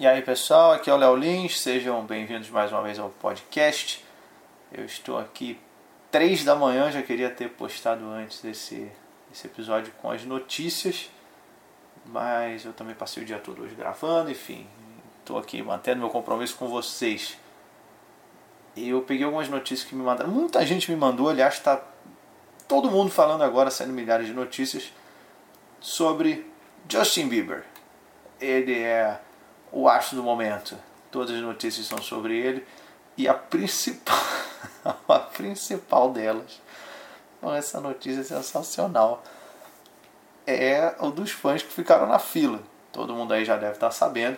E aí pessoal, aqui é o Léo Lins, sejam bem-vindos mais uma vez ao podcast. Eu estou aqui 3 da manhã, já queria ter postado antes esse, esse episódio com as notícias, mas eu também passei o dia todo hoje gravando, enfim, estou aqui mantendo meu compromisso com vocês. E eu peguei algumas notícias que me mandaram, muita gente me mandou, aliás, está todo mundo falando agora, saindo milhares de notícias, sobre Justin Bieber. Ele é o astro do momento. Todas as notícias são sobre ele. E a principal, a principal delas, essa notícia é sensacional, é o dos fãs que ficaram na fila. Todo mundo aí já deve estar sabendo.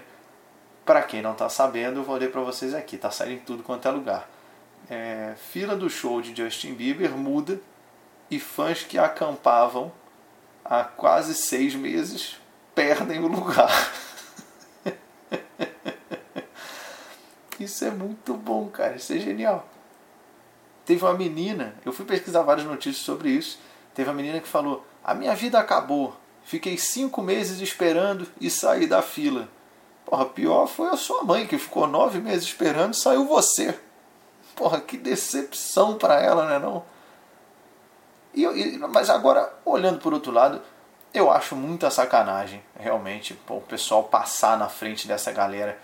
Para quem não está sabendo, eu vou ler para vocês aqui. Está saindo em tudo quanto é lugar. É, fila do show de Justin Bieber muda e fãs que acampavam há quase seis meses perdem o lugar. Isso é muito bom, cara. Isso é genial. Teve uma menina, eu fui pesquisar várias notícias sobre isso. Teve uma menina que falou: A minha vida acabou. Fiquei cinco meses esperando e saí da fila. Porra, pior foi a sua mãe que ficou nove meses esperando e saiu você. Porra, que decepção para ela, né? Não? E, e, mas agora, olhando por outro lado, eu acho muita sacanagem, realmente, pô, o pessoal passar na frente dessa galera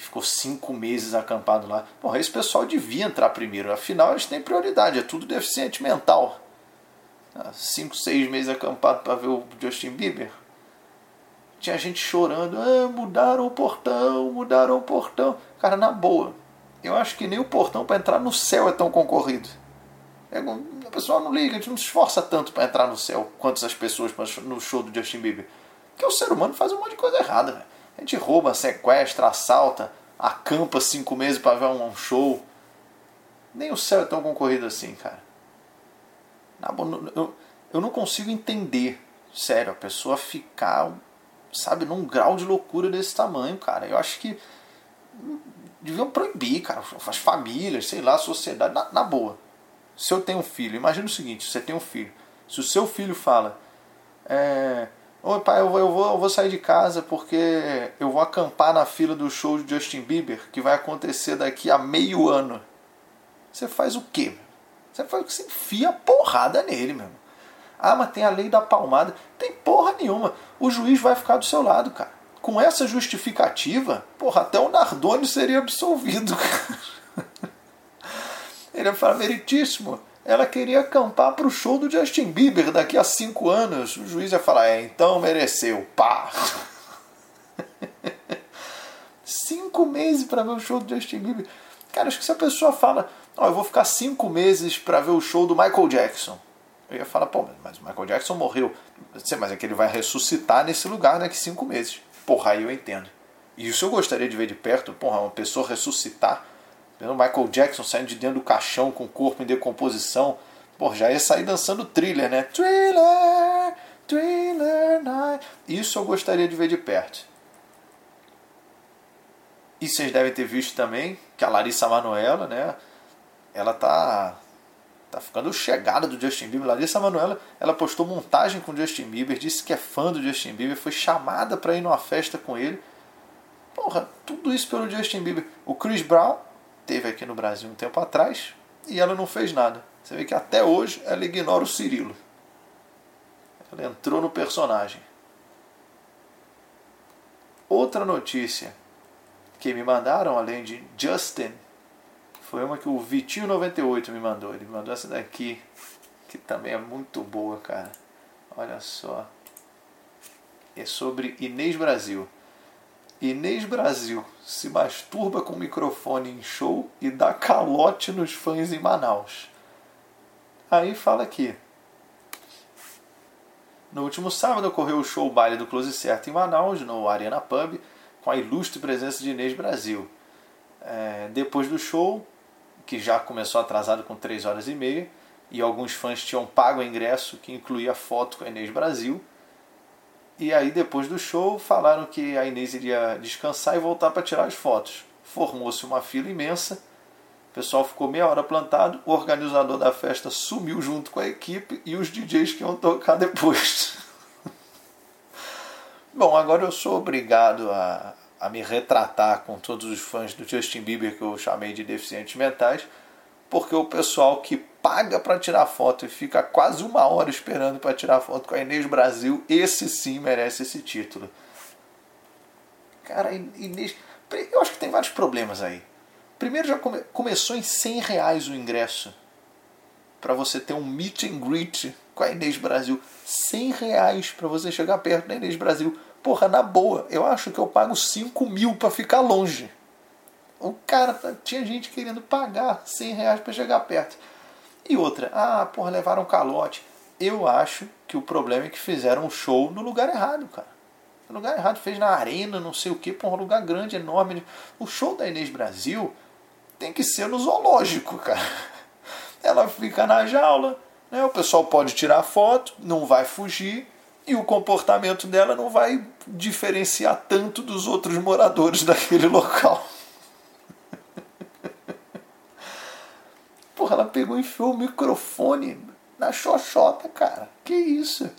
que ficou cinco meses acampado lá. Bom, esse pessoal devia entrar primeiro, afinal eles têm prioridade, é tudo deficiente mental. Ah, cinco, seis meses acampado para ver o Justin Bieber. Tinha gente chorando, ah, mudaram o portão, mudaram o portão. Cara, na boa, eu acho que nem o portão para entrar no céu é tão concorrido. É, o pessoal não liga, a gente não se esforça tanto para entrar no céu quanto essas pessoas no show do Justin Bieber. Porque o ser humano faz um monte de coisa errada, velho. A gente rouba, sequestra, assalta, acampa cinco meses para ver um show. Nem o céu é tão concorrido assim, cara. Eu, não consigo entender, sério, a pessoa ficar, sabe, num grau de loucura desse tamanho, cara. Eu acho que deviam proibir, cara, as famílias, sei lá, a sociedade, na, na boa. Se eu tenho um filho, imagina o seguinte: você tem um filho. Se o seu filho fala, é, Oi, pai, eu vou, eu, vou, eu vou sair de casa porque eu vou acampar na fila do show de Justin Bieber que vai acontecer daqui a meio ano. Você faz o quê? Você faz o que? Você enfia porrada nele, mesmo. Ah, mas tem a lei da palmada. Tem porra nenhuma. O juiz vai ficar do seu lado, cara. Com essa justificativa, porra, até o Nardoni seria absolvido, cara. Ele é meritíssimo ela queria acampar para o show do Justin Bieber daqui a cinco anos. O juiz ia falar, é, então mereceu, pá. cinco meses para ver o show do Justin Bieber. Cara, acho que se a pessoa fala, ó, oh, eu vou ficar cinco meses para ver o show do Michael Jackson. Eu ia falar, pô, mas o Michael Jackson morreu. Sei, mas é que ele vai ressuscitar nesse lugar daqui cinco meses. Porra, aí eu entendo. Isso eu gostaria de ver de perto, porra, uma pessoa ressuscitar Michael Jackson saindo de dentro do caixão com o corpo em decomposição. Pô, já ia sair dançando thriller, né? Thriller, thriller night. Isso eu gostaria de ver de perto. E vocês devem ter visto também que a Larissa Manoela, né? Ela tá tá ficando chegada do Justin Bieber. Larissa Manoela, ela postou montagem com o Justin Bieber, disse que é fã do Justin Bieber, foi chamada para ir numa festa com ele. Porra, tudo isso pelo Justin Bieber. O Chris Brown teve aqui no Brasil um tempo atrás e ela não fez nada. Você vê que até hoje ela ignora o Cirilo. Ela entrou no personagem. Outra notícia que me mandaram, além de Justin, foi uma que o Vitinho98 me mandou. Ele me mandou essa daqui, que também é muito boa, cara. Olha só. É sobre Inês Brasil. Inês Brasil se masturba com microfone em show e dá calote nos fãs em Manaus. Aí fala aqui. No último sábado ocorreu o show Baile do Close Certo em Manaus, no Arena Pub, com a ilustre presença de Inês Brasil. É, depois do show, que já começou atrasado com 3 horas e meia, e alguns fãs tinham pago o ingresso que incluía foto com a Inês Brasil, e aí, depois do show, falaram que a Inês iria descansar e voltar para tirar as fotos. Formou-se uma fila imensa, o pessoal ficou meia hora plantado, o organizador da festa sumiu junto com a equipe e os DJs que iam tocar depois. Bom, agora eu sou obrigado a, a me retratar com todos os fãs do Justin Bieber que eu chamei de deficientes mentais, porque o pessoal que paga para tirar foto e fica quase uma hora esperando para tirar foto com a Inês Brasil, esse sim merece esse título. Cara, Inês. Eu acho que tem vários problemas aí. Primeiro, já come... começou em 100 reais o ingresso para você ter um meet and greet com a Inês Brasil. 100 reais para você chegar perto da Inês Brasil. Porra, na boa, eu acho que eu pago 5 mil para ficar longe. O cara, tá, tinha gente querendo pagar 100 reais para chegar perto. E outra, ah, porra, levaram calote. Eu acho que o problema é que fizeram um show no lugar errado, cara. No lugar errado, fez na arena, não sei o que, porra, um lugar grande, enorme. O show da Inês Brasil tem que ser no zoológico, cara. Ela fica na jaula, né? o pessoal pode tirar foto, não vai fugir, e o comportamento dela não vai diferenciar tanto dos outros moradores daquele local. Porra, ela pegou e enfiou o microfone na xoxota, cara. Que isso?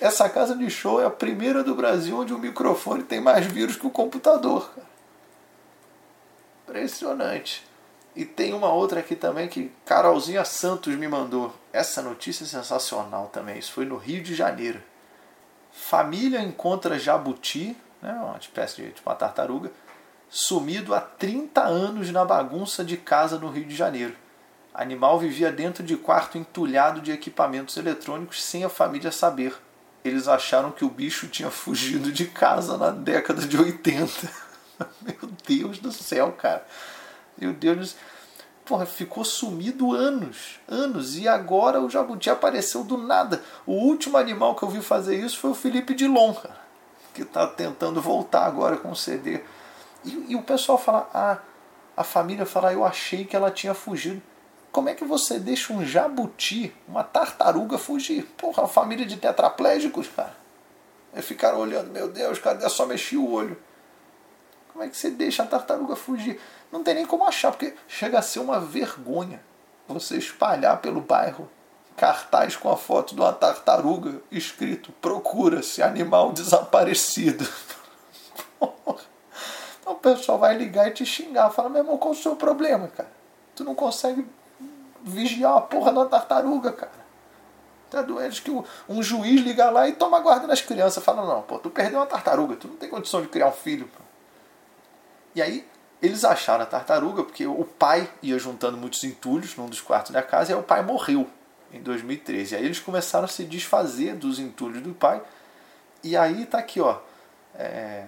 Essa casa de show é a primeira do Brasil onde o microfone tem mais vírus que o computador, cara. Impressionante. E tem uma outra aqui também que Carolzinha Santos me mandou. Essa notícia é sensacional também. Isso foi no Rio de Janeiro. Família encontra jabuti, né, uma espécie de uma tartaruga, sumido há 30 anos na bagunça de casa no Rio de Janeiro. Animal vivia dentro de quarto entulhado de equipamentos eletrônicos sem a família saber. Eles acharam que o bicho tinha fugido de casa na década de 80. Meu Deus do céu, cara. Meu Deus, porra, ficou sumido anos, anos, e agora o jabuti apareceu do nada. O último animal que eu vi fazer isso foi o Felipe Dilon, cara, que está tentando voltar agora com o CD. E, e, o pessoal fala, ah, a família fala, eu achei que ela tinha fugido. Como é que você deixa um jabuti, uma tartaruga fugir? Porra, a família de tetraplégicos, cara. Eles ficaram olhando, meu Deus, cara, só mexi o olho. Como é que você deixa a tartaruga fugir? Não tem nem como achar, porque chega a ser uma vergonha você espalhar pelo bairro cartaz com a foto de uma tartaruga escrito procura-se animal desaparecido. Então o pessoal vai ligar e te xingar, fala, meu irmão, qual o seu problema, cara? Tu não consegue vigiar a porra da tartaruga, cara. Tá doente que um juiz liga lá e toma guarda das crianças. Fala, não, pô, tu perdeu uma tartaruga, tu não tem condição de criar um filho. Pô. E aí eles acharam a tartaruga porque o pai ia juntando muitos entulhos num dos quartos da casa e aí o pai morreu em 2013. E aí eles começaram a se desfazer dos entulhos do pai. E aí tá aqui, ó. É,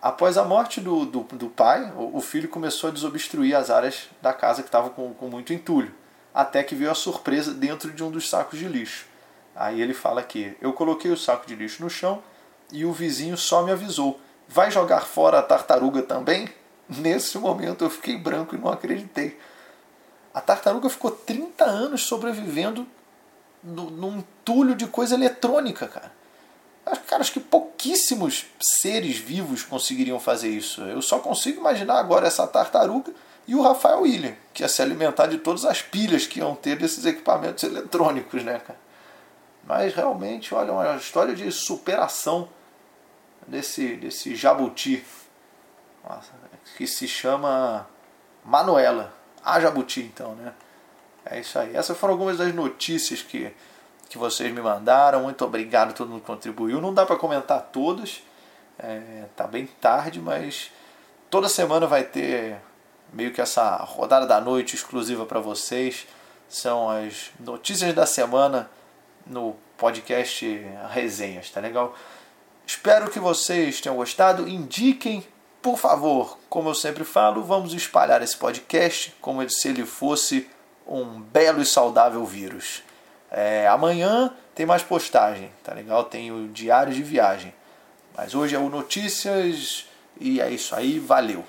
após a morte do, do, do pai, o, o, filho começou a desobstruir as áreas da casa que estavam com, com muito entulho. Até que veio a surpresa dentro de um dos sacos de lixo. Aí ele fala que eu coloquei o saco de lixo no chão e o vizinho só me avisou vai jogar fora a tartaruga também? Nesse momento eu fiquei branco e não acreditei. A tartaruga ficou 30 anos sobrevivendo no, num entulho de coisa eletrônica, cara. Cara, acho que pouquíssimos seres vivos conseguiriam fazer isso. Eu só consigo imaginar agora essa tartaruga e o Rafael William, que ia se alimentar de todas as pilhas que iam ter desses equipamentos eletrônicos, né, cara? Mas realmente, olha, uma história de superação desse, desse jabuti, que se chama Manuela. A jabuti, então, né? É isso aí. Essas foram algumas das notícias que, que vocês me mandaram. Muito obrigado todo mundo que contribuiu. Não dá para comentar todas, é, tá bem tarde, mas toda semana vai ter meio que essa rodada da noite exclusiva para vocês. São as notícias da semana no podcast Resenhas, tá legal? Espero que vocês tenham gostado. Indiquem, por favor, como eu sempre falo, vamos espalhar esse podcast como se ele fosse um belo e saudável vírus. É, amanhã tem mais postagem, tá legal? Tem o diário de viagem. Mas hoje é o Notícias e é isso aí, valeu!